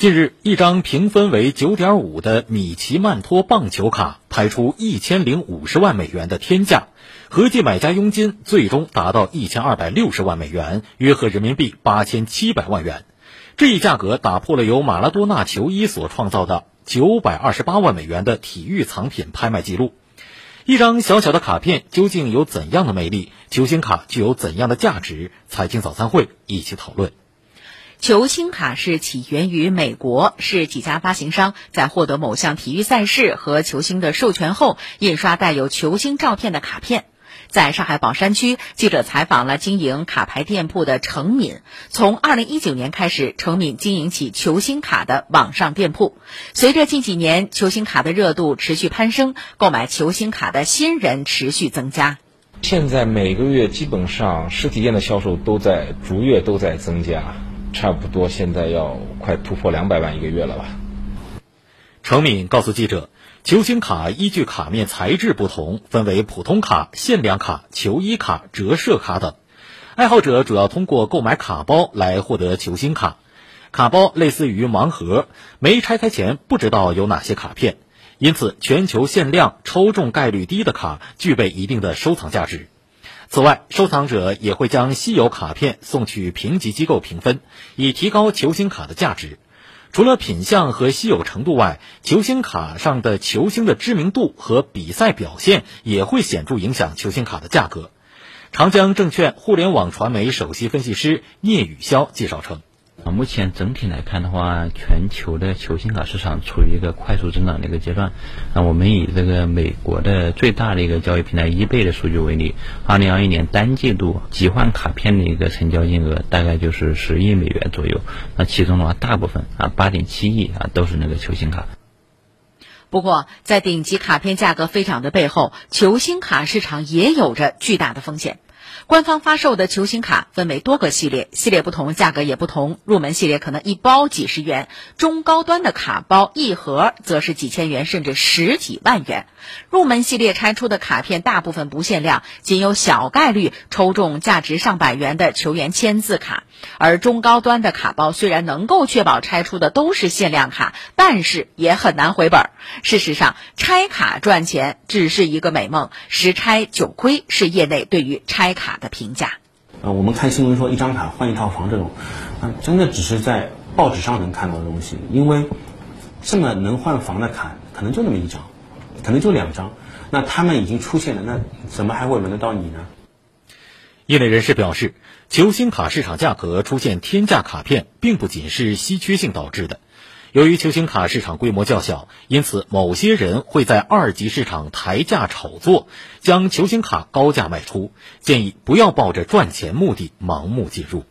近日，一张评分为九点五的米奇曼托棒球卡拍出一千零五十万美元的天价，合计买家佣金最终达到一千二百六十万美元，约合人民币八千七百万元。这一价格打破了由马拉多纳球衣所创造的九百二十八万美元的体育藏品拍卖记录。一张小小的卡片究竟有怎样的魅力？球星卡具有怎样的价值？财经早餐会一起讨论。球星卡是起源于美国，是几家发行商在获得某项体育赛事和球星的授权后，印刷带有球星照片的卡片。在上海宝山区，记者采访了经营卡牌店铺的程敏。从二零一九年开始，程敏经营起球星卡的网上店铺。随着近几年球星卡的热度持续攀升，购买球星卡的新人持续增加。现在每个月基本上实体店的销售都在逐月都在增加。差不多现在要快突破两百万一个月了吧？程敏告诉记者，球星卡依据卡面材质不同，分为普通卡、限量卡、球衣卡、折射卡等。爱好者主要通过购买卡包来获得球星卡。卡包类似于盲盒，没拆开前不知道有哪些卡片，因此全球限量、抽中概率低的卡具备一定的收藏价值。此外，收藏者也会将稀有卡片送去评级机构评分，以提高球星卡的价值。除了品相和稀有程度外，球星卡上的球星的知名度和比赛表现也会显著影响球星卡的价格。长江证券互联网传媒首席分析师聂宇潇介绍称。啊，目前整体来看的话，全球的球星卡市场处于一个快速增长的一个阶段。那我们以这个美国的最大的一个交易平台 eBay 的数据为例，二零二一年单季度集换卡片的一个成交金额大概就是十亿美元左右。那其中的话，大部分啊，八点七亿啊，都是那个球星卡。不过，在顶级卡片价格飞涨的背后，球星卡市场也有着巨大的风险。官方发售的球星卡分为多个系列，系列不同，价格也不同。入门系列可能一包几十元，中高端的卡包一盒则是几千元，甚至十几万元。入门系列拆出的卡片大部分不限量，仅有小概率抽中价值上百元的球员签字卡。而中高端的卡包虽然能够确保拆出的都是限量卡，但是也很难回本。事实上，拆卡赚钱只是一个美梦，十拆九亏是业内对于拆卡。的评价，呃，我们看新闻说一张卡换一套房这种，啊，真的只是在报纸上能看到的东西。因为这么能换房的卡，可能就那么一张，可能就两张。那他们已经出现了，那怎么还会轮得到你呢？业内人士表示，球星卡市场价格出现天价卡片，并不仅是稀缺性导致的。由于球星卡市场规模较小，因此某些人会在二级市场抬价炒作，将球星卡高价卖出。建议不要抱着赚钱目的盲目进入。